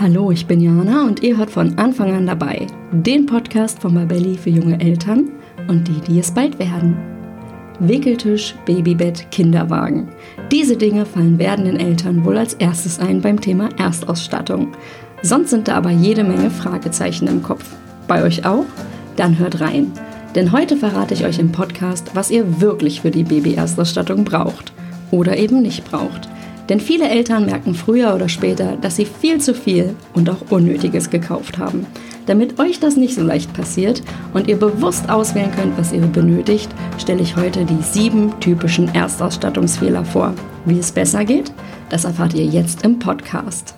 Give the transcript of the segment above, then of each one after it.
Hallo, ich bin Jana und ihr hört von Anfang an dabei den Podcast von Babelli für junge Eltern und die, die es bald werden. Wickeltisch, Babybett, Kinderwagen. Diese Dinge fallen werdenden Eltern wohl als erstes ein beim Thema Erstausstattung. Sonst sind da aber jede Menge Fragezeichen im Kopf. Bei euch auch? Dann hört rein. Denn heute verrate ich euch im Podcast, was ihr wirklich für die Baby-Erstausstattung braucht oder eben nicht braucht. Denn viele Eltern merken früher oder später, dass sie viel zu viel und auch Unnötiges gekauft haben. Damit euch das nicht so leicht passiert und ihr bewusst auswählen könnt, was ihr benötigt, stelle ich heute die sieben typischen Erstausstattungsfehler vor. Wie es besser geht, das erfahrt ihr jetzt im Podcast.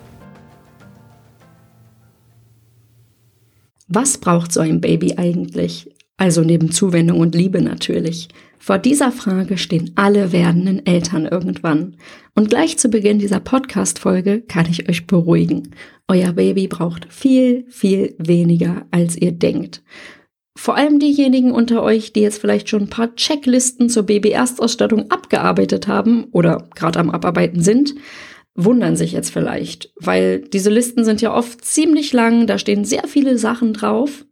Was braucht so ein Baby eigentlich? Also neben Zuwendung und Liebe natürlich. Vor dieser Frage stehen alle werdenden Eltern irgendwann. Und gleich zu Beginn dieser Podcast-Folge kann ich euch beruhigen. Euer Baby braucht viel, viel weniger, als ihr denkt. Vor allem diejenigen unter euch, die jetzt vielleicht schon ein paar Checklisten zur Baby-Erstausstattung abgearbeitet haben oder gerade am Abarbeiten sind, wundern sich jetzt vielleicht, weil diese Listen sind ja oft ziemlich lang, da stehen sehr viele Sachen drauf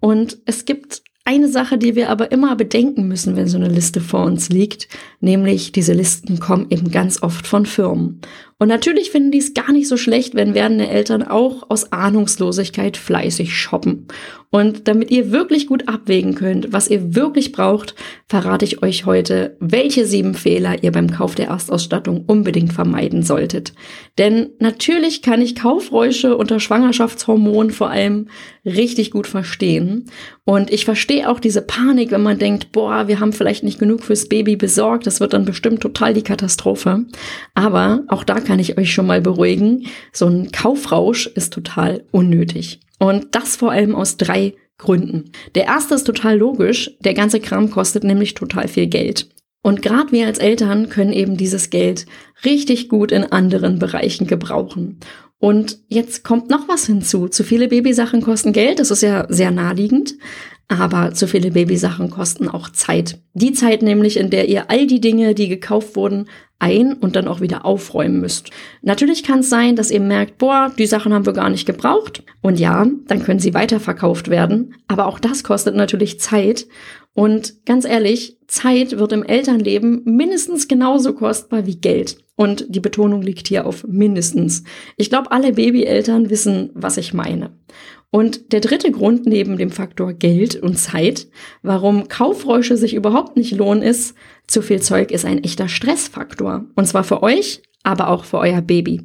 und es gibt eine Sache, die wir aber immer bedenken müssen, wenn so eine Liste vor uns liegt, nämlich diese Listen kommen eben ganz oft von Firmen. Und natürlich finden die es gar nicht so schlecht, wenn werdende Eltern auch aus Ahnungslosigkeit fleißig shoppen. Und damit ihr wirklich gut abwägen könnt, was ihr wirklich braucht, verrate ich euch heute, welche sieben Fehler ihr beim Kauf der Erstausstattung unbedingt vermeiden solltet. Denn natürlich kann ich Kaufräusche unter Schwangerschaftshormonen vor allem richtig gut verstehen. Und ich verstehe auch diese Panik, wenn man denkt, boah, wir haben vielleicht nicht genug fürs Baby besorgt, das wird dann bestimmt total die Katastrophe. Aber auch da kann ich euch schon mal beruhigen. So ein Kaufrausch ist total unnötig. Und das vor allem aus drei Gründen. Der erste ist total logisch. Der ganze Kram kostet nämlich total viel Geld. Und gerade wir als Eltern können eben dieses Geld richtig gut in anderen Bereichen gebrauchen. Und jetzt kommt noch was hinzu. Zu viele Babysachen kosten Geld. Das ist ja sehr naheliegend. Aber zu viele Babysachen kosten auch Zeit. Die Zeit nämlich, in der ihr all die Dinge, die gekauft wurden, ein und dann auch wieder aufräumen müsst. Natürlich kann es sein, dass ihr merkt, boah, die Sachen haben wir gar nicht gebraucht. Und ja, dann können sie weiterverkauft werden. Aber auch das kostet natürlich Zeit. Und ganz ehrlich, Zeit wird im Elternleben mindestens genauso kostbar wie Geld. Und die Betonung liegt hier auf mindestens. Ich glaube, alle Babyeltern wissen, was ich meine. Und der dritte Grund neben dem Faktor Geld und Zeit, warum Kaufräusche sich überhaupt nicht lohnen, ist, zu viel Zeug ist ein echter Stressfaktor. Und zwar für euch, aber auch für euer Baby.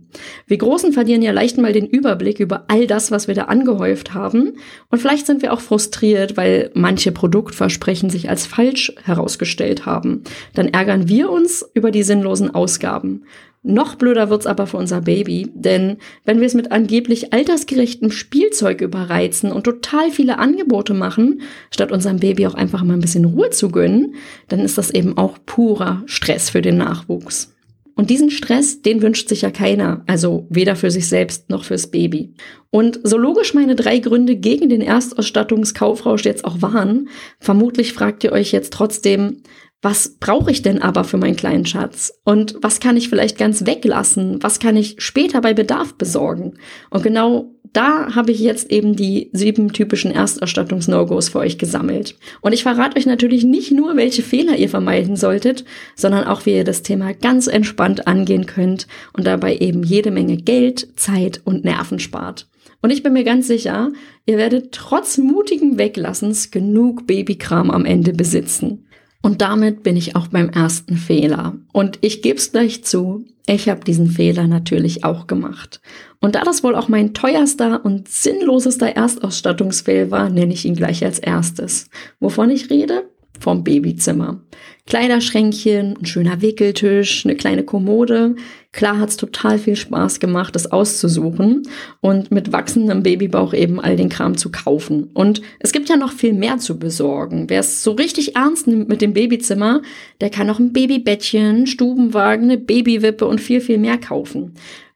Wir Großen verlieren ja leicht mal den Überblick über all das, was wir da angehäuft haben. Und vielleicht sind wir auch frustriert, weil manche Produktversprechen sich als falsch herausgestellt haben. Dann ärgern wir uns über die sinnlosen Ausgaben. Noch blöder wird's aber für unser Baby, denn wenn wir es mit angeblich altersgerechtem Spielzeug überreizen und total viele Angebote machen, statt unserem Baby auch einfach mal ein bisschen Ruhe zu gönnen, dann ist das eben auch purer Stress für den Nachwuchs. Und diesen Stress, den wünscht sich ja keiner, also weder für sich selbst noch fürs Baby. Und so logisch meine drei Gründe gegen den Erstausstattungskaufrausch jetzt auch waren, vermutlich fragt ihr euch jetzt trotzdem, was brauche ich denn aber für meinen kleinen Schatz? Und was kann ich vielleicht ganz weglassen? Was kann ich später bei Bedarf besorgen? Und genau da habe ich jetzt eben die sieben typischen Erstausstattungs-No-Gos für euch gesammelt. Und ich verrate euch natürlich nicht nur, welche Fehler ihr vermeiden solltet, sondern auch, wie ihr das Thema ganz entspannt angehen könnt und dabei eben jede Menge Geld, Zeit und Nerven spart. Und ich bin mir ganz sicher, ihr werdet trotz mutigem Weglassens genug Babykram am Ende besitzen. Und damit bin ich auch beim ersten Fehler. Und ich gebe es gleich zu, ich habe diesen Fehler natürlich auch gemacht. Und da das wohl auch mein teuerster und sinnlosester Erstausstattungsfail war, nenne ich ihn gleich als erstes. Wovon ich rede? Vom Babyzimmer. Kleiderschränkchen, ein schöner Wickeltisch, eine kleine Kommode. Klar hat's total viel Spaß gemacht, das auszusuchen und mit wachsendem Babybauch eben all den Kram zu kaufen. Und es gibt ja noch viel mehr zu besorgen. Wer es so richtig ernst nimmt mit dem Babyzimmer, der kann noch ein Babybettchen, Stubenwagen, eine Babywippe und viel, viel mehr kaufen.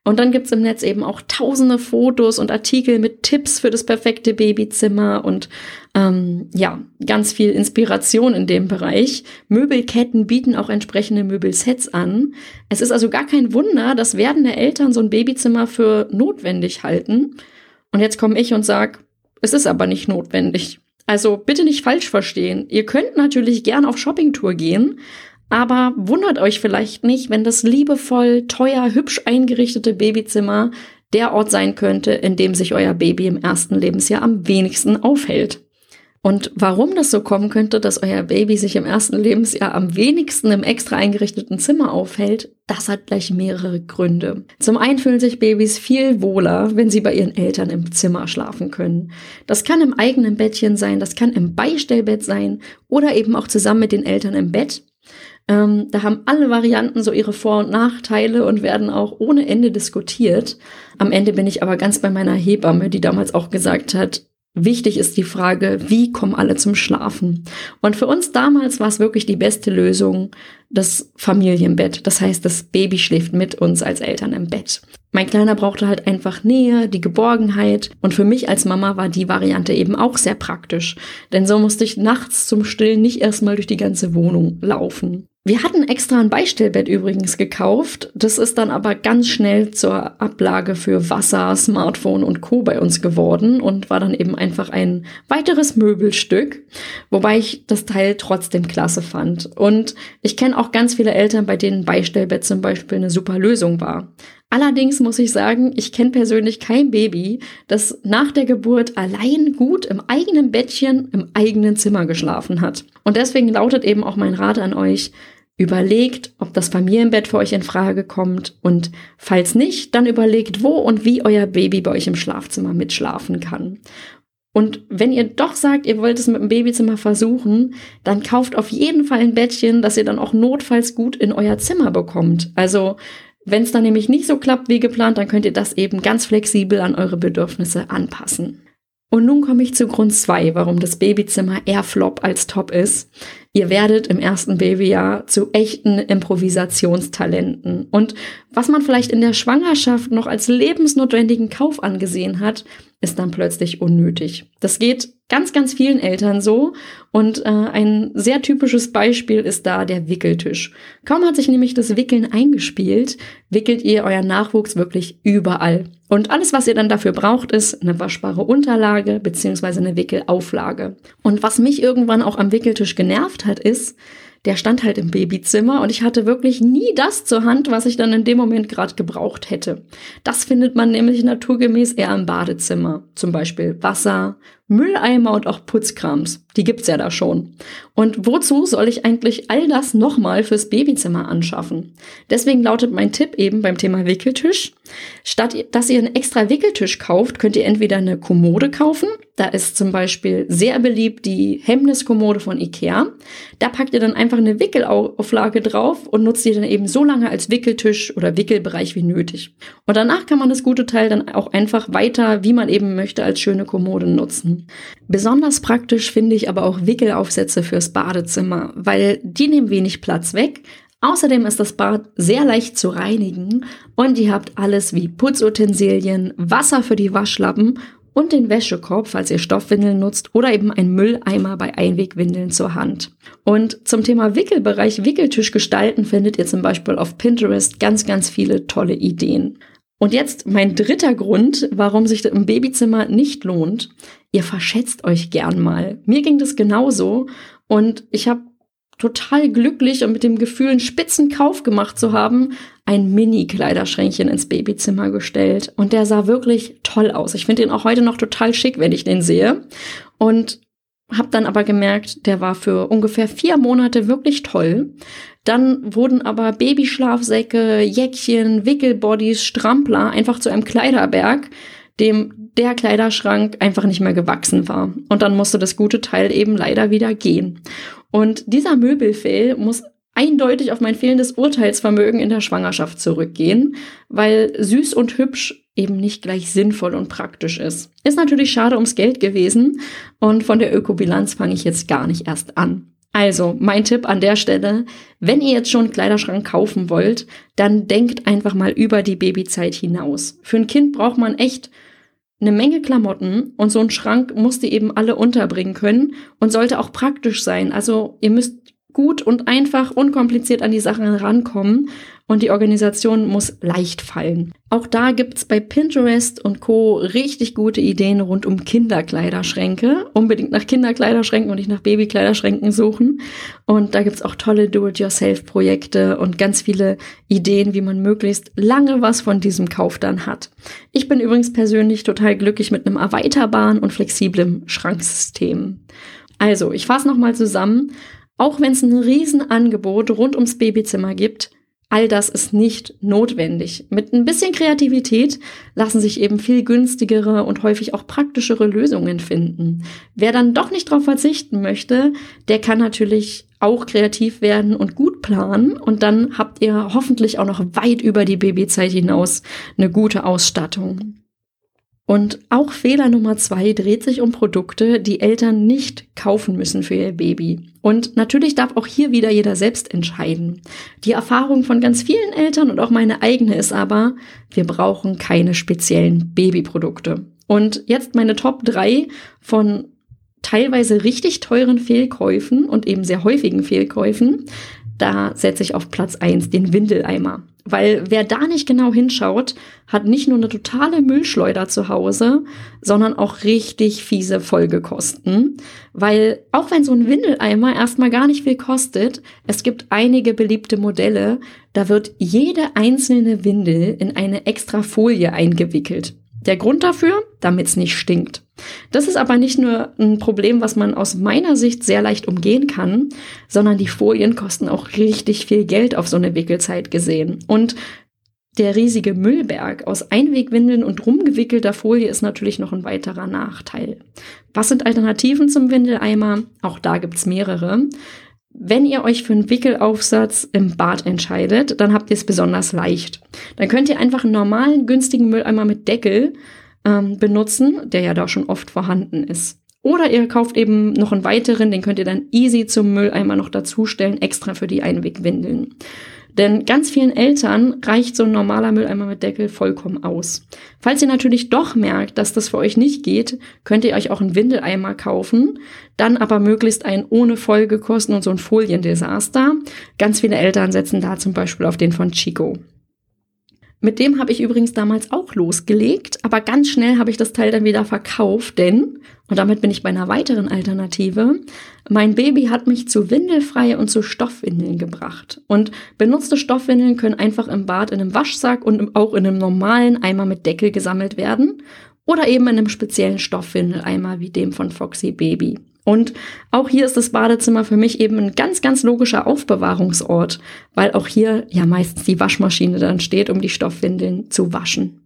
Und dann gibt's im Netz eben auch tausende Fotos und Artikel mit Tipps für das perfekte Babyzimmer und Ähm, ja, ganz viel Inspiration in dem Bereich. Möbelketten bieten auch entsprechende Möbelsets an. Es ist also gar kein Wunder, dass werdende Eltern so ein Babyzimmer für notwendig halten. Und jetzt komme ich und sage, es ist aber nicht notwendig. Also bitte nicht falsch verstehen. Ihr könnt natürlich gern auf Shoppingtour gehen, aber wundert euch vielleicht nicht, wenn das liebevoll, teuer, hübsch eingerichtete Babyzimmer der Ort sein könnte, in dem sich euer Baby im ersten Lebensjahr am wenigsten aufhält. Und warum das so kommen könnte, dass euer Baby sich im ersten Lebensjahr am wenigsten im extra eingerichteten Zimmer aufhält, das hat gleich mehrere Gründe. Zum einen fühlen sich Babys viel wohler, wenn sie bei ihren Eltern im Zimmer schlafen können. Das kann im eigenen Bettchen sein, das kann im Beistellbett sein oder eben auch zusammen mit den Eltern im Bett. Ähm, da haben alle Varianten so ihre Vor- und Nachteile und werden auch ohne Ende diskutiert. Am Ende bin ich aber ganz bei meiner Hebamme, die damals auch gesagt hat, Wichtig ist die Frage, wie kommen alle zum Schlafen? Und für uns damals war es wirklich die beste Lösung, das Familienbett. Das heißt, das Baby schläft mit uns als Eltern im Bett. Mein Kleiner brauchte halt einfach Nähe, die Geborgenheit. Und für mich als Mama war die Variante eben auch sehr praktisch. Denn so musste ich nachts zum Stillen nicht erstmal durch die ganze Wohnung laufen. Wir hatten extra ein Beistellbett übrigens gekauft. Das ist dann aber ganz schnell zur Ablage für Wasser, Smartphone und Co. bei uns geworden und war dann eben einfach ein weiteres Möbelstück, wobei ich das Teil trotzdem klasse fand. Und ich kenne auch ganz viele Eltern, bei denen Beistellbett zum Beispiel eine super Lösung war. Allerdings muss ich sagen, ich kenne persönlich kein Baby, das nach der Geburt allein gut im eigenen Bettchen im eigenen Zimmer geschlafen hat. Und deswegen lautet eben auch mein Rat an euch, Überlegt, ob das Familienbett für euch in Frage kommt und falls nicht, dann überlegt, wo und wie euer Baby bei euch im Schlafzimmer mitschlafen kann. Und wenn ihr doch sagt, ihr wollt es mit dem Babyzimmer versuchen, dann kauft auf jeden Fall ein Bettchen, das ihr dann auch notfalls gut in euer Zimmer bekommt. Also wenn es dann nämlich nicht so klappt wie geplant, dann könnt ihr das eben ganz flexibel an eure Bedürfnisse anpassen. Und nun komme ich zu Grund zwei, warum das Babyzimmer eher Flop als Top ist. Ihr werdet im ersten Babyjahr zu echten Improvisationstalenten. Und was man vielleicht in der Schwangerschaft noch als lebensnotwendigen Kauf angesehen hat, ist dann plötzlich unnötig. Das geht ganz, ganz vielen Eltern so. Und äh, ein sehr typisches Beispiel ist da der Wickeltisch. Kaum hat sich nämlich das Wickeln eingespielt, wickelt ihr euren Nachwuchs wirklich überall. Und alles, was ihr dann dafür braucht, ist eine waschbare Unterlage beziehungsweise eine Wickelauflage. Und was mich irgendwann auch am Wickeltisch genervt hat, ist, der stand halt im Babyzimmer und ich hatte wirklich nie das zur Hand, was ich dann in dem Moment gerade gebraucht hätte. Das findet man nämlich naturgemäß eher im Badezimmer. Zum Beispiel Wasser, Mülleimer und auch Putzkrams. Die gibt's ja da schon. Und wozu soll ich eigentlich all das nochmal fürs Babyzimmer anschaffen? Deswegen lautet mein Tipp eben beim Thema Wickeltisch. Statt dass ihr einen extra Wickeltisch kauft, könnt ihr entweder eine Kommode kaufen. Da ist zum Beispiel sehr beliebt die Hemmniskommode von Ikea. Da packt ihr dann einfach eine Wickelauflage drauf und nutzt die dann eben so lange als Wickeltisch oder Wickelbereich wie nötig. Und danach kann man das gute Teil dann auch einfach weiter, wie man eben möchte, als schöne Kommode nutzen. Besonders praktisch finde ich aber auch Wickelaufsätze fürs Badezimmer, weil die nehmen wenig Platz weg. Außerdem ist das Bad sehr leicht zu reinigen und ihr habt alles wie Putzutensilien, Wasser für die Waschlappen und den Wäschekorb, falls ihr Stoffwindeln nutzt oder eben ein Mülleimer bei Einwegwindeln zur Hand. Und zum Thema Wickelbereich Wickeltisch gestalten findet ihr zum Beispiel auf Pinterest ganz, ganz viele tolle Ideen. Und jetzt mein dritter Grund, warum sich im Babyzimmer nicht lohnt. Ihr verschätzt euch gern mal. Mir ging das genauso und ich habe total glücklich und mit dem Gefühl, einen spitzen Kauf gemacht zu haben, ein Mini-Kleiderschränkchen ins Babyzimmer gestellt. Und der sah wirklich toll aus. Ich finde ihn auch heute noch total schick, wenn ich den sehe. Und habe dann aber gemerkt, der war für ungefähr vier Monate wirklich toll. Dann wurden aber Babyschlafsäcke, Jäckchen, Wickelbodies, Strampler einfach zu einem Kleiderberg, dem der Kleiderschrank einfach nicht mehr gewachsen war. Und dann musste das gute Teil eben leider wieder gehen. Und dieser Möbelfehl muss eindeutig auf mein fehlendes Urteilsvermögen in der Schwangerschaft zurückgehen, weil süß und hübsch eben nicht gleich sinnvoll und praktisch ist. Ist natürlich schade ums Geld gewesen und von der Ökobilanz fange ich jetzt gar nicht erst an. Also, mein Tipp an der Stelle, wenn ihr jetzt schon einen Kleiderschrank kaufen wollt, dann denkt einfach mal über die Babyzeit hinaus. Für ein Kind braucht man echt eine Menge Klamotten und so ein Schrank musst ihr eben alle unterbringen können und sollte auch praktisch sein. Also ihr müsst gut und einfach, unkompliziert an die Sachen rankommen und die Organisation muss leicht fallen. Auch da gibt's bei Pinterest und Co. richtig gute Ideen rund um Kinderkleiderschränke. Unbedingt nach Kinderkleiderschränken und nicht nach Babykleiderschränken suchen. Und da gibt's auch tolle Do-it-yourself-Projekte und ganz viele Ideen, wie man möglichst lange was von diesem Kauf dann hat. Ich bin übrigens persönlich total glücklich mit einem erweiterbaren und flexiblen Schranksystem. Also, ich fasse nochmal zusammen. Auch wenn es ein Riesenangebot rund ums Babyzimmer gibt, all das ist nicht notwendig. Mit ein bisschen Kreativität lassen sich eben viel günstigere und häufig auch praktischere Lösungen finden. Wer dann doch nicht darauf verzichten möchte, der kann natürlich auch kreativ werden und gut planen und dann habt ihr hoffentlich auch noch weit über die Babyzeit hinaus eine gute Ausstattung. Und auch Fehler Nummer zwei dreht sich um Produkte, die Eltern nicht kaufen müssen für ihr Baby. Und natürlich darf auch hier wieder jeder selbst entscheiden. Die Erfahrung von ganz vielen Eltern und auch meine eigene ist aber, wir brauchen keine speziellen Babyprodukte. Und jetzt meine Top drei von teilweise richtig teuren Fehlkäufen und eben sehr häufigen Fehlkäufen. Da setze ich auf Platz eins den Windeleimer. Weil wer da nicht genau hinschaut, hat nicht nur eine totale Müllschleuder zu Hause, sondern auch richtig fiese Folgekosten. Weil auch wenn so ein Windeleimer erstmal gar nicht viel kostet, es gibt einige beliebte Modelle, da wird jede einzelne Windel in eine extra Folie eingewickelt. Der Grund dafür, damit es nicht stinkt. Das ist aber nicht nur ein Problem, was man aus meiner Sicht sehr leicht umgehen kann, sondern die Folien kosten auch richtig viel Geld auf so eine Wickelzeit gesehen. Und der riesige Müllberg aus Einwegwindeln und rumgewickelter Folie ist natürlich noch ein weiterer Nachteil. Was sind Alternativen zum Windeleimer? Auch da gibt's mehrere. Wenn ihr euch für einen Wickelaufsatz im Bad entscheidet, dann habt ihr es besonders leicht. Dann könnt ihr einfach einen normalen, günstigen Mülleimer mit Deckel ähm, benutzen, der ja da schon oft vorhanden ist. Oder ihr kauft eben noch einen weiteren, den könnt ihr dann easy zum Mülleimer noch dazustellen, extra für die Einwegwindeln. Denn ganz vielen Eltern reicht so ein normaler Mülleimer mit Deckel vollkommen aus. Falls ihr natürlich doch merkt, dass das für euch nicht geht, könnt ihr euch auch einen Windeleimer kaufen, dann aber möglichst einen ohne Folgekosten und so ein Foliendesaster. Ganz viele Eltern setzen da zum Beispiel auf den von Chico. Mit dem habe ich übrigens damals auch losgelegt, aber ganz schnell habe ich das Teil dann wieder verkauft, denn, und damit bin ich bei einer weiteren Alternative, mein Baby hat mich zu Windelfrei und zu Stoffwindeln gebracht. Und benutzte Stoffwindeln können einfach im Bad in einem Waschsack und auch in einem normalen Eimer mit Deckel gesammelt werden oder eben in einem speziellen Stoffwindeleimer wie dem von Foxy Baby. Und auch hier ist das Badezimmer für mich eben ein ganz, ganz logischer Aufbewahrungsort, weil auch hier ja meistens die Waschmaschine dann steht, um die Stoffwindeln zu waschen.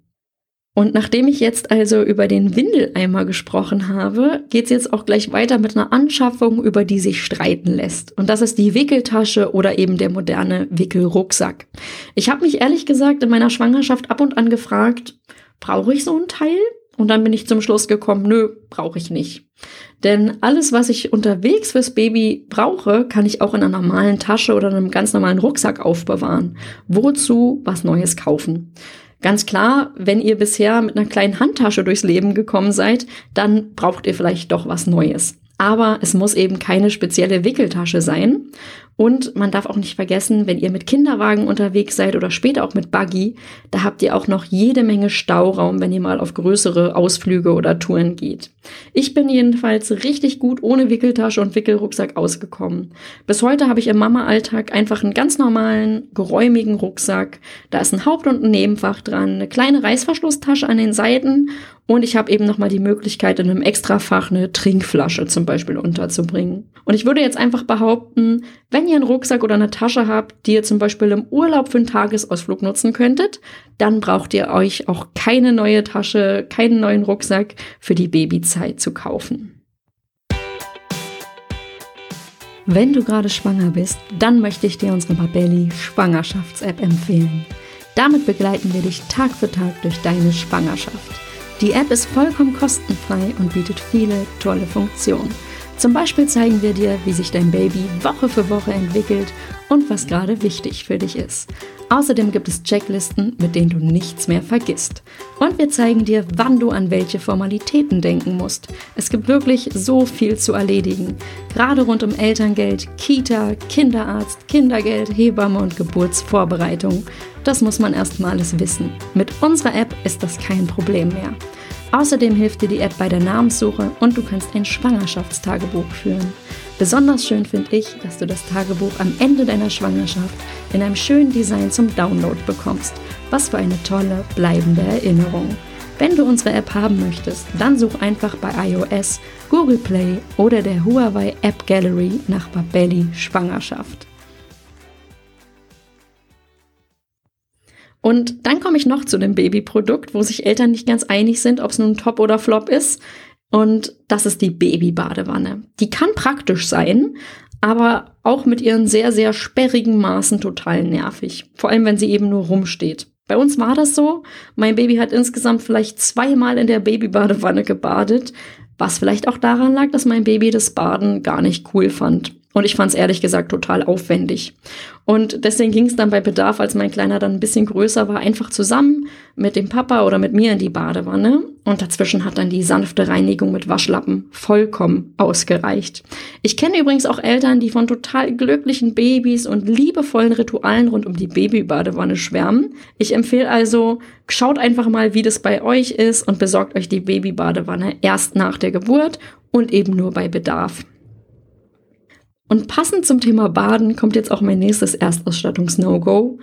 Und nachdem ich jetzt also über den Windeleimer gesprochen habe, geht's jetzt auch gleich weiter mit einer Anschaffung, über die sich streiten lässt. Und das ist die Wickeltasche oder eben der moderne Wickelrucksack. Ich habe mich ehrlich gesagt in meiner Schwangerschaft ab und an gefragt, brauche ich so ein Teil? Und dann bin ich zum Schluss gekommen, nö, brauche ich nicht. Denn alles, was ich unterwegs fürs Baby brauche, kann ich auch in einer normalen Tasche oder einem ganz normalen Rucksack aufbewahren. Wozu was Neues kaufen? Ganz klar, wenn ihr bisher mit einer kleinen Handtasche durchs Leben gekommen seid, dann braucht ihr vielleicht doch was Neues. Aber es muss eben keine spezielle Wickeltasche sein. Und man darf auch nicht vergessen, wenn ihr mit Kinderwagen unterwegs seid oder später auch mit Buggy, da habt ihr auch noch jede Menge Stauraum, wenn ihr mal auf größere Ausflüge oder Touren geht. Ich bin jedenfalls richtig gut ohne Wickeltasche und Wickelrucksack ausgekommen. Bis heute habe ich im Mama-Alltag einfach einen ganz normalen, geräumigen Rucksack. Da ist ein Haupt- und ein Nebenfach dran, eine kleine Reißverschlusstasche an den Seiten und ich habe eben nochmal die Möglichkeit, in einem Extrafach eine Trinkflasche zum Beispiel unterzubringen. Und ich würde jetzt einfach behaupten, wenn ihr einen Rucksack oder eine Tasche habt, die ihr zum Beispiel im Urlaub für einen Tagesausflug nutzen könntet, dann braucht ihr euch auch keine neue Tasche, keinen neuen Rucksack für die Babyzeit zu kaufen. Wenn du gerade schwanger bist, dann möchte ich dir unsere Babelli Schwangerschafts-App empfehlen. Damit begleiten wir dich Tag für Tag durch deine Schwangerschaft. Die App ist vollkommen kostenfrei und bietet viele tolle Funktionen. Zum Beispiel zeigen wir dir, wie sich dein Baby Woche für Woche entwickelt und was gerade wichtig für dich ist. Außerdem gibt es Checklisten, mit denen du nichts mehr vergisst. Und wir zeigen dir, wann du an welche Formalitäten denken musst. Es gibt wirklich so viel zu erledigen. Gerade rund um Elterngeld, Kita, Kinderarzt, Kindergeld, Hebamme und Geburtsvorbereitung. Das muss man erstmal alles wissen. Mit unserer App ist das kein Problem mehr. Außerdem hilft dir die App bei der Namenssuche und du kannst ein Schwangerschaftstagebuch führen. Besonders schön finde ich, dass du das Tagebuch am Ende deiner Schwangerschaft in einem schönen Design zum Download bekommst. Was für eine tolle, bleibende Erinnerung. Wenn du unsere App haben möchtest, dann such einfach bei iOS, Google Play oder der Huawei App Gallery nach Babelli Schwangerschaft. Und dann komme ich noch zu dem Babyprodukt, wo sich Eltern nicht ganz einig sind, ob es nun Top oder Flop ist. Und das ist die Babybadewanne. Die kann praktisch sein, aber auch mit ihren sehr, sehr sperrigen Maßen total nervig. Vor allem, wenn sie eben nur rumsteht. Bei uns war das so. Mein Baby hat insgesamt vielleicht zweimal in der Babybadewanne gebadet, was vielleicht auch daran lag, dass mein Baby das Baden gar nicht cool fand. Und ich fand es ehrlich gesagt total aufwendig. Und deswegen ging es dann bei Bedarf, als mein Kleiner dann ein bisschen größer war, einfach zusammen mit dem Papa oder mit mir in die Badewanne. Und dazwischen hat dann die sanfte Reinigung mit Waschlappen vollkommen ausgereicht. Ich kenne übrigens auch Eltern, die von total glücklichen Babys und liebevollen Ritualen rund um die Babybadewanne schwärmen. Ich empfehle also, schaut einfach mal, wie das bei euch ist und besorgt euch die Babybadewanne erst nach der Geburt und eben nur bei Bedarf. Und passend zum Thema Baden kommt jetzt auch mein nächstes Erstausstattungs-No-Go.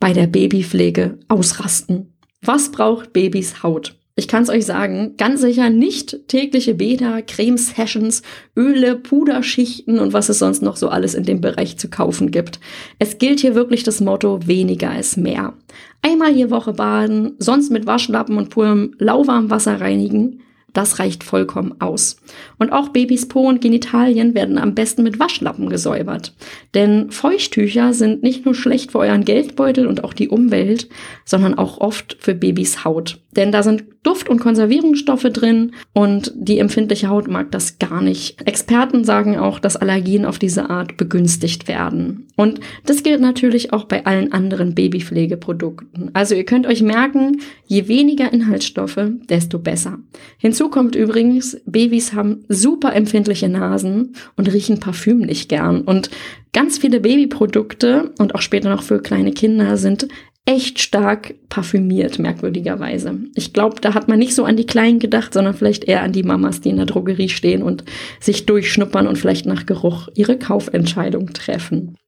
Bei der Babypflege ausrasten. Was braucht Babys Haut? Ich kann es euch sagen, ganz sicher nicht tägliche Bäder, Creme-Sessions, Öle, Puderschichten und was es sonst noch so alles in dem Bereich zu kaufen gibt. Es gilt hier wirklich das Motto, weniger ist mehr. Einmal je Woche baden, sonst mit Waschlappen und purem lauwarmem Wasser reinigen, das reicht vollkommen aus. Und auch Babys Po und Genitalien werden am besten mit Waschlappen gesäubert. Denn Feuchttücher sind nicht nur schlecht für euren Geldbeutel und auch die Umwelt, sondern auch oft für Babys Haut. Denn da sind Duft- und Konservierungsstoffe drin und die empfindliche Haut mag das gar nicht. Experten sagen auch, dass Allergien auf diese Art begünstigt werden. Und das gilt natürlich auch bei allen anderen Babypflegeprodukten. Also ihr könnt euch merken, je weniger Inhaltsstoffe, desto besser. Hinzu kommt übrigens, Babys haben super empfindliche Nasen und riechen Parfüm nicht gern. Und ganz viele Babyprodukte und auch später noch für kleine Kinder sind echt stark parfümiert, merkwürdigerweise. Ich glaube, da hat man nicht so an die Kleinen gedacht, sondern vielleicht eher an die Mamas, die in der Drogerie stehen und sich durchschnuppern und vielleicht nach Geruch ihre Kaufentscheidung treffen.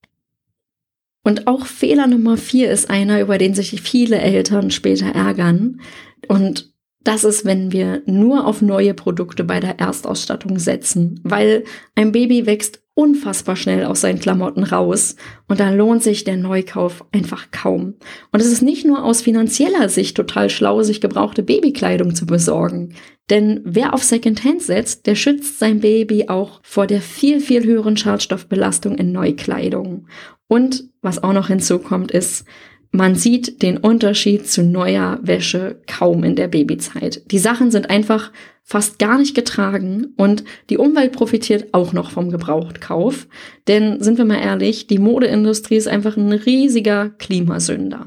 Und auch Fehler Nummer vier ist einer, über den sich viele Eltern später ärgern. Und das ist, wenn wir nur auf neue Produkte bei der Erstausstattung setzen, weil ein Baby wächst unfassbar schnell aus seinen Klamotten raus und da lohnt sich der Neukauf einfach kaum. Und es ist nicht nur aus finanzieller Sicht total schlau, sich gebrauchte Babykleidung zu besorgen. Denn wer auf Secondhand setzt, der schützt sein Baby auch vor der viel, viel höheren Schadstoffbelastung in Neukleidung. Und was auch noch hinzukommt, ist, man sieht den Unterschied zu neuer Wäsche kaum in der Babyzeit. Die Sachen sind einfach fast gar nicht getragen und die Umwelt profitiert auch noch vom Gebrauchtkauf. Denn sind wir mal ehrlich, die Modeindustrie ist einfach ein riesiger Klimasünder.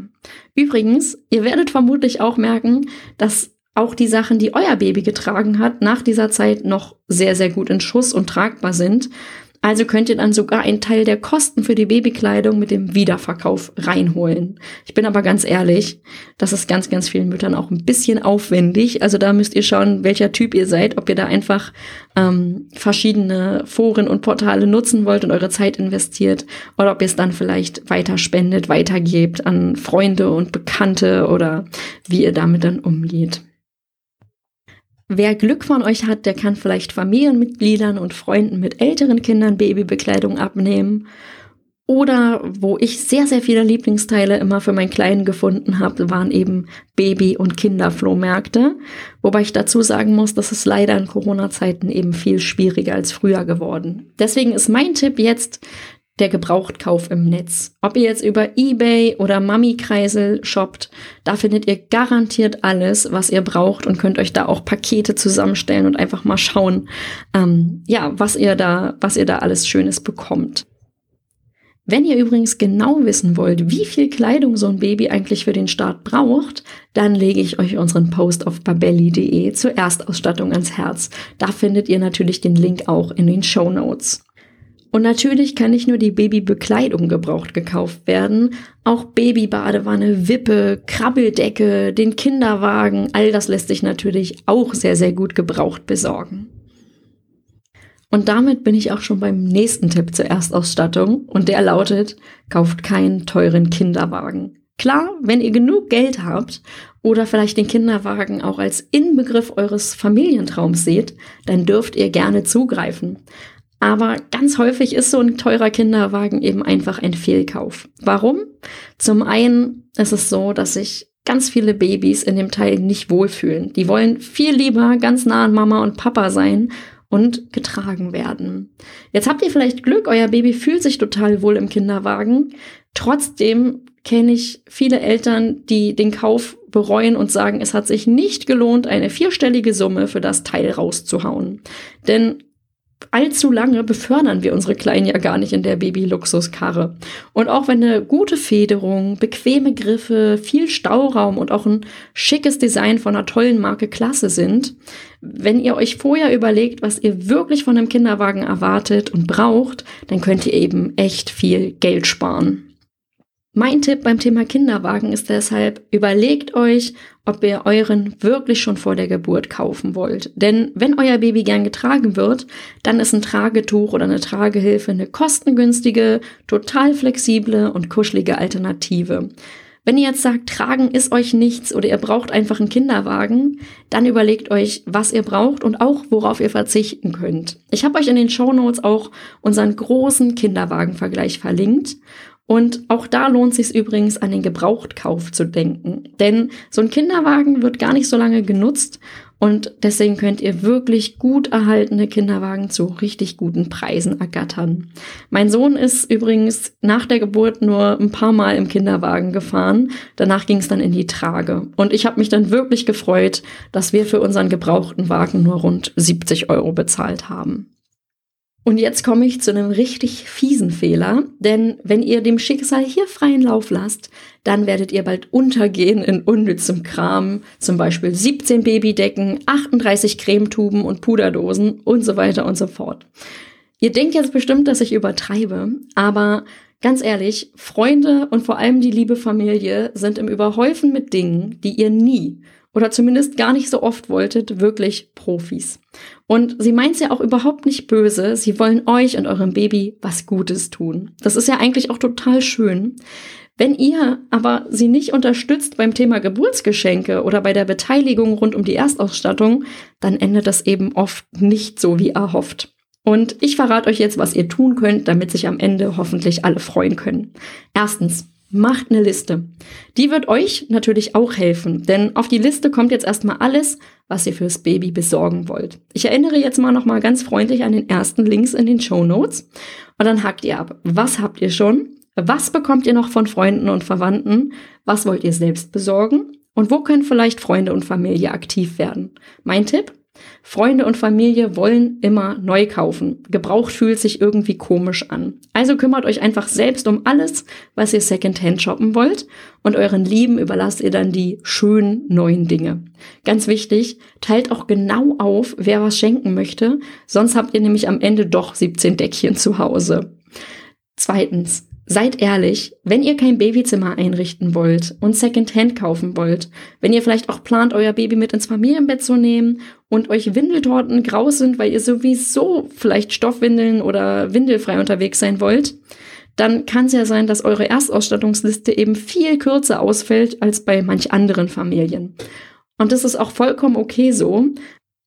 Übrigens, ihr werdet vermutlich auch merken, dass auch die Sachen, die euer Baby getragen hat, nach dieser Zeit noch sehr, sehr gut in Schuss und tragbar sind. Also könnt ihr dann sogar einen Teil der Kosten für die Babykleidung mit dem Wiederverkauf reinholen. Ich bin aber ganz ehrlich, das ist ganz, ganz vielen Müttern auch ein bisschen aufwendig. Also da müsst ihr schauen, welcher Typ ihr seid, ob ihr da einfach ähm, verschiedene Foren und Portale nutzen wollt und eure Zeit investiert oder ob ihr es dann vielleicht weiter spendet, weitergebt an Freunde und Bekannte oder wie ihr damit dann umgeht. Wer Glück von euch hat, der kann vielleicht Familienmitgliedern und Freunden mit älteren Kindern Babybekleidung abnehmen. Oder wo ich sehr, sehr viele Lieblingsteile immer für meinen Kleinen gefunden habe, waren eben Baby- und Kinderflohmärkte. Wobei ich dazu sagen muss, das ist leider in Corona-Zeiten eben viel schwieriger als früher geworden. Deswegen ist mein Tipp jetzt, der Gebrauchtkauf im Netz. Ob ihr jetzt über eBay oder Mami-Kreisel shoppt, da findet ihr garantiert alles, was ihr braucht und könnt euch da auch Pakete zusammenstellen und einfach mal schauen, ähm, ja, was ihr da, was ihr da alles Schönes bekommt. Wenn ihr übrigens genau wissen wollt, wie viel Kleidung so ein Baby eigentlich für den Start braucht, dann lege ich euch unseren Post auf babelli.de zur Erstausstattung ans Herz. Da findet ihr natürlich den Link auch in den Show Notes. Und natürlich kann nicht nur die Babybekleidung gebraucht gekauft werden, auch Babybadewanne, Wippe, Krabbeldecke, den Kinderwagen, all das lässt sich natürlich auch sehr, sehr gut gebraucht besorgen. Und damit bin ich auch schon beim nächsten Tipp zur Erstausstattung und der lautet, kauft keinen teuren Kinderwagen. Klar, wenn ihr genug Geld habt oder vielleicht den Kinderwagen auch als Inbegriff eures Familientraums seht, dann dürft ihr gerne zugreifen. Aber ganz häufig ist so ein teurer Kinderwagen eben einfach ein Fehlkauf. Warum? Zum einen ist es so, dass sich ganz viele Babys in dem Teil nicht wohlfühlen. Die wollen viel lieber ganz nah an Mama und Papa sein und getragen werden. Jetzt habt ihr vielleicht Glück, euer Baby fühlt sich total wohl im Kinderwagen. Trotzdem kenne ich viele Eltern, die den Kauf bereuen und sagen, es hat sich nicht gelohnt, eine vierstellige Summe für das Teil rauszuhauen. Denn allzu lange befördern wir unsere Kleinen ja gar nicht in der Baby-Luxuskarre. Und auch wenn eine gute Federung, bequeme Griffe, viel Stauraum und auch ein schickes Design von einer tollen Marke Klasse sind, wenn ihr euch vorher überlegt, was ihr wirklich von einem Kinderwagen erwartet und braucht, dann könnt ihr eben echt viel Geld sparen. Mein Tipp beim Thema Kinderwagen ist deshalb, überlegt euch, ob ihr euren wirklich schon vor der Geburt kaufen wollt. Denn wenn euer Baby gern getragen wird, dann ist ein Tragetuch oder eine Tragehilfe eine kostengünstige, total flexible und kuschelige Alternative. Wenn ihr jetzt sagt, tragen ist euch nichts oder ihr braucht einfach einen Kinderwagen, dann überlegt euch, was ihr braucht und auch worauf ihr verzichten könnt. Ich habe euch in den Show Notes auch unseren großen Kinderwagenvergleich verlinkt und auch da lohnt sich übrigens an den Gebrauchtkauf zu denken. Denn so ein Kinderwagen wird gar nicht so lange genutzt und deswegen könnt ihr wirklich gut erhaltene Kinderwagen zu richtig guten Preisen ergattern. Mein Sohn ist übrigens nach der Geburt nur ein paar Mal im Kinderwagen gefahren. Danach ging es dann in die Trage. Und ich habe mich dann wirklich gefreut, dass wir für unseren gebrauchten Wagen nur rund 70 Euro bezahlt haben. Und jetzt komme ich zu einem richtig fiesen Fehler, denn wenn ihr dem Schicksal hier freien Lauf lasst, dann werdet ihr bald untergehen in unnützem Kram, zum Beispiel 17 Babydecken, 38 Cremetuben und Puderdosen und so weiter und so fort. Ihr denkt jetzt bestimmt, dass ich übertreibe, aber ganz ehrlich, Freunde und vor allem die liebe Familie sind im Überhäufen mit Dingen, die ihr nie oder zumindest gar nicht so oft wolltet, wirklich Profis. Und sie meint ja auch überhaupt nicht böse. Sie wollen euch und eurem Baby was Gutes tun. Das ist ja eigentlich auch total schön. Wenn ihr aber sie nicht unterstützt beim Thema Geburtsgeschenke oder bei der Beteiligung rund um die Erstausstattung, dann endet das eben oft nicht so wie erhofft. Und ich verrate euch jetzt, was ihr tun könnt, damit sich am Ende hoffentlich alle freuen können. Erstens, Macht eine Liste. Die wird euch natürlich auch helfen, denn auf die Liste kommt jetzt erstmal alles, was ihr fürs Baby besorgen wollt. Ich erinnere jetzt mal nochmal ganz freundlich an den ersten Links in den Show Notes und dann hakt ihr ab. Was habt ihr schon? Was bekommt ihr noch von Freunden und Verwandten? Was wollt ihr selbst besorgen? Und wo können vielleicht Freunde und Familie aktiv werden? Mein Tipp? Freunde und Familie wollen immer neu kaufen. Gebraucht fühlt sich irgendwie komisch an. Also kümmert euch einfach selbst um alles, was ihr Secondhand shoppen wollt und euren Lieben überlasst ihr dann die schönen neuen Dinge. Ganz wichtig, teilt auch genau auf, wer was schenken möchte, sonst habt ihr nämlich am Ende doch 17 Deckchen zu Hause. Zweitens, Seid ehrlich, wenn ihr kein Babyzimmer einrichten wollt und Secondhand kaufen wollt, wenn ihr vielleicht auch plant, euer Baby mit ins Familienbett zu nehmen und euch Windeltorten grau sind, weil ihr sowieso vielleicht Stoffwindeln oder windelfrei unterwegs sein wollt, dann kann es ja sein, dass eure Erstausstattungsliste eben viel kürzer ausfällt als bei manch anderen Familien. Und das ist auch vollkommen okay so,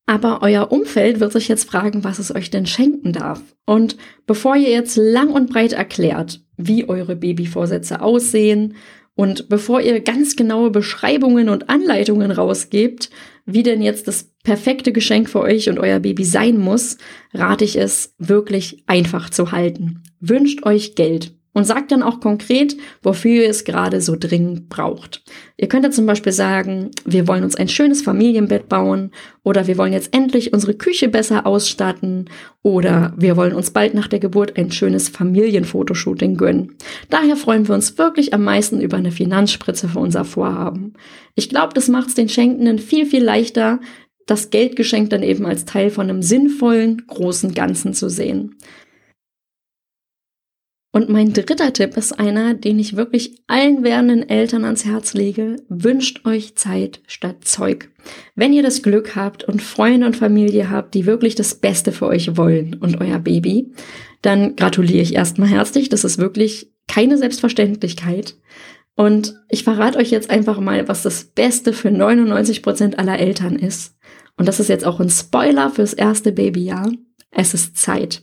aber euer Umfeld wird sich jetzt fragen, was es euch denn schenken darf. Und bevor ihr jetzt lang und breit erklärt, wie eure Babyvorsätze aussehen und bevor ihr ganz genaue Beschreibungen und Anleitungen rausgebt, wie denn jetzt das perfekte Geschenk für euch und euer Baby sein muss, rate ich es wirklich einfach zu halten. Wünscht euch Geld und sagt dann auch konkret, wofür ihr es gerade so dringend braucht. Ihr könnt ja zum Beispiel sagen, wir wollen uns ein schönes Familienbett bauen oder wir wollen jetzt endlich unsere Küche besser ausstatten oder wir wollen uns bald nach der Geburt ein schönes Familienfotoshooting gönnen. Daher freuen wir uns wirklich am meisten über eine Finanzspritze für unser Vorhaben. Ich glaube, das macht es den Schenkenden viel, viel leichter, das Geldgeschenk dann eben als Teil von einem sinnvollen, großen Ganzen zu sehen. Und mein dritter Tipp ist einer, den ich wirklich allen werdenden Eltern ans Herz lege. Wünscht euch Zeit statt Zeug. Wenn ihr das Glück habt und Freunde und Familie habt, die wirklich das Beste für euch wollen und euer Baby, dann gratuliere ich erstmal herzlich. Das ist wirklich keine Selbstverständlichkeit. Und ich verrate euch jetzt einfach mal, was das Beste für 99 Prozent aller Eltern ist. Und das ist jetzt auch ein Spoiler fürs erste Babyjahr. Es ist Zeit.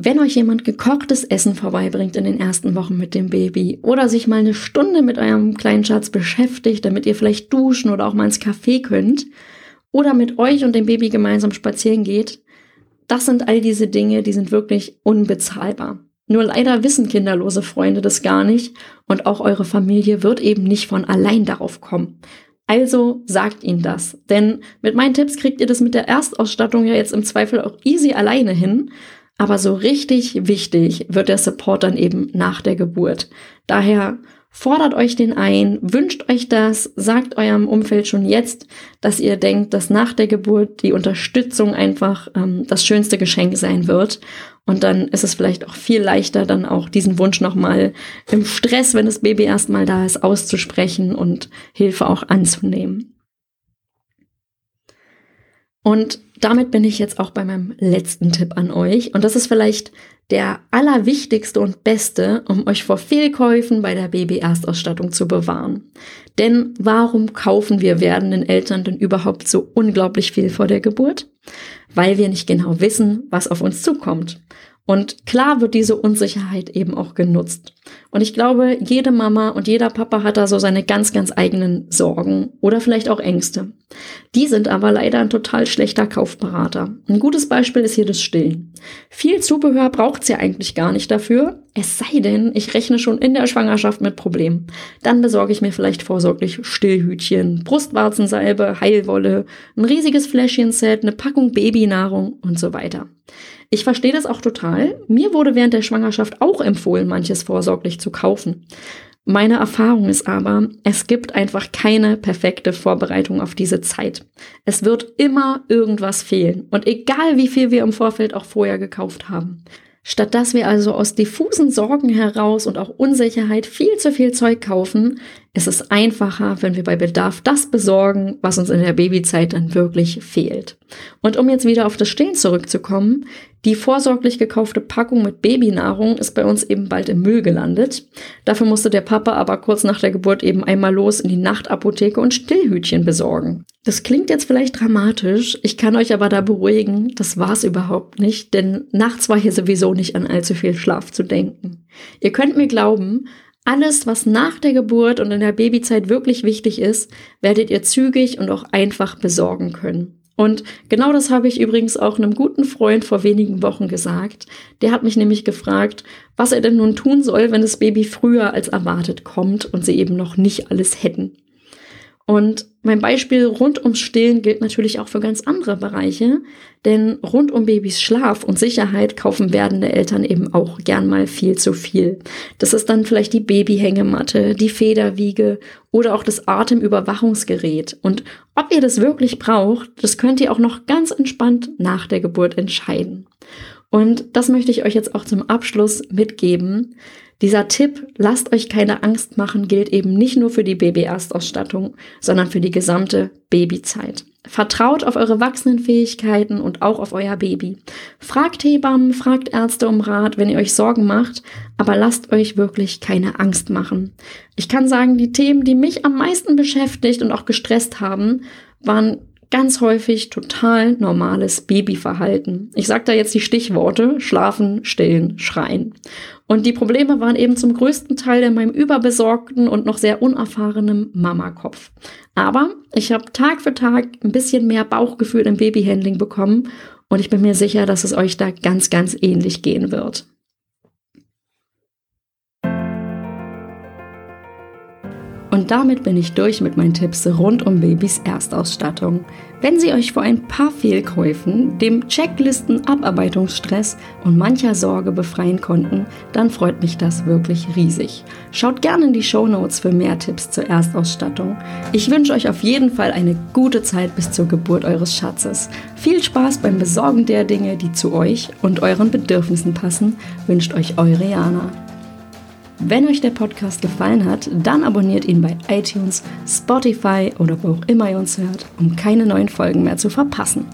Wenn euch jemand gekochtes Essen vorbeibringt in den ersten Wochen mit dem Baby oder sich mal eine Stunde mit eurem kleinen Schatz beschäftigt, damit ihr vielleicht duschen oder auch mal ins Café könnt oder mit euch und dem Baby gemeinsam spazieren geht, das sind all diese Dinge, die sind wirklich unbezahlbar. Nur leider wissen kinderlose Freunde das gar nicht und auch eure Familie wird eben nicht von allein darauf kommen. Also sagt ihnen das, denn mit meinen Tipps kriegt ihr das mit der Erstausstattung ja jetzt im Zweifel auch easy alleine hin aber so richtig wichtig wird der Support dann eben nach der Geburt. Daher fordert euch den ein, wünscht euch das, sagt eurem Umfeld schon jetzt, dass ihr denkt, dass nach der Geburt die Unterstützung einfach ähm, das schönste Geschenk sein wird. Und dann ist es vielleicht auch viel leichter, dann auch diesen Wunsch nochmal im Stress, wenn das Baby erstmal da ist, auszusprechen und Hilfe auch anzunehmen. Und damit bin ich jetzt auch bei meinem letzten Tipp an euch. Und das ist vielleicht der allerwichtigste und beste, um euch vor Fehlkäufen bei der Baby-Erstausstattung zu bewahren. Denn warum kaufen wir werdenden Eltern denn überhaupt so unglaublich viel vor der Geburt? Weil wir nicht genau wissen, was auf uns zukommt. Und klar wird diese Unsicherheit eben auch genutzt. Und ich glaube, jede Mama und jeder Papa hat da so seine ganz, ganz eigenen Sorgen oder vielleicht auch Ängste. Die sind aber leider ein total schlechter Kaufberater. Ein gutes Beispiel ist hier das Stillen. Viel Zubehör braucht's ja eigentlich gar nicht dafür, es sei denn, ich rechne schon in der Schwangerschaft mit Problemen. Dann besorge ich mir vielleicht vorsorglich Stillhütchen, Brustwarzensalbe, Heilwolle, ein riesiges Fläschchenset, eine Packung Babynahrung und so weiter. Ich verstehe das auch total. Mir wurde während der Schwangerschaft auch empfohlen, manches vorsorglich zu kaufen. Meine Erfahrung ist aber, es gibt einfach keine perfekte Vorbereitung auf diese Zeit. Es wird immer irgendwas fehlen und egal wie viel wir im Vorfeld auch vorher gekauft haben. Statt dass wir also aus diffusen Sorgen heraus und auch Unsicherheit viel zu viel Zeug kaufen, ist es einfacher, wenn wir bei Bedarf das besorgen, was uns in der Babyzeit dann wirklich fehlt. Und um jetzt wieder auf das Stehen zurückzukommen, die vorsorglich gekaufte Packung mit Babynahrung ist bei uns eben bald im Müll gelandet. Dafür musste der Papa aber kurz nach der Geburt eben einmal los in die Nachtapotheke und Stillhütchen besorgen. Das klingt jetzt vielleicht dramatisch, ich kann euch aber da beruhigen, das war's überhaupt nicht, denn nachts war hier sowieso nicht an allzu viel Schlaf zu denken. Ihr könnt mir glauben, alles, was nach der Geburt und in der Babyzeit wirklich wichtig ist, werdet ihr zügig und auch einfach besorgen können. Und genau das habe ich übrigens auch einem guten Freund vor wenigen Wochen gesagt. Der hat mich nämlich gefragt, was er denn nun tun soll, wenn das Baby früher als erwartet kommt und sie eben noch nicht alles hätten. Und mein Beispiel rund ums Stillen gilt natürlich auch für ganz andere Bereiche, denn rund um Babys Schlaf und Sicherheit kaufen werdende Eltern eben auch gern mal viel zu viel. Das ist dann vielleicht die Babyhängematte, die Federwiege oder auch das Atemüberwachungsgerät. Und ob ihr das wirklich braucht, das könnt ihr auch noch ganz entspannt nach der Geburt entscheiden. Und das möchte ich euch jetzt auch zum Abschluss mitgeben. Dieser Tipp, lasst euch keine Angst machen, gilt eben nicht nur für die Baby-Erstausstattung, sondern für die gesamte Babyzeit. Vertraut auf eure wachsenden Fähigkeiten und auch auf euer Baby. Fragt Hebammen, fragt Ärzte um Rat, wenn ihr euch Sorgen macht, aber lasst euch wirklich keine Angst machen. Ich kann sagen, die Themen, die mich am meisten beschäftigt und auch gestresst haben, waren ganz häufig total normales Babyverhalten. Ich sage da jetzt die Stichworte schlafen, stillen, schreien. Und die Probleme waren eben zum größten Teil in meinem überbesorgten und noch sehr unerfahrenen Mamakopf. Aber ich habe Tag für Tag ein bisschen mehr Bauchgefühl im Babyhandling bekommen und ich bin mir sicher, dass es euch da ganz, ganz ähnlich gehen wird. Und damit bin ich durch mit meinen Tipps rund um Babys Erstausstattung. Wenn sie euch vor ein paar Fehlkäufen, dem Checklisten, Abarbeitungsstress und mancher Sorge befreien konnten, dann freut mich das wirklich riesig. Schaut gerne in die Show Notes für mehr Tipps zur Erstausstattung. Ich wünsche euch auf jeden Fall eine gute Zeit bis zur Geburt eures Schatzes. Viel Spaß beim Besorgen der Dinge, die zu euch und euren Bedürfnissen passen, wünscht euch eure Jana. Wenn euch der Podcast gefallen hat, dann abonniert ihn bei iTunes, Spotify oder wo auch immer ihr uns hört, um keine neuen Folgen mehr zu verpassen.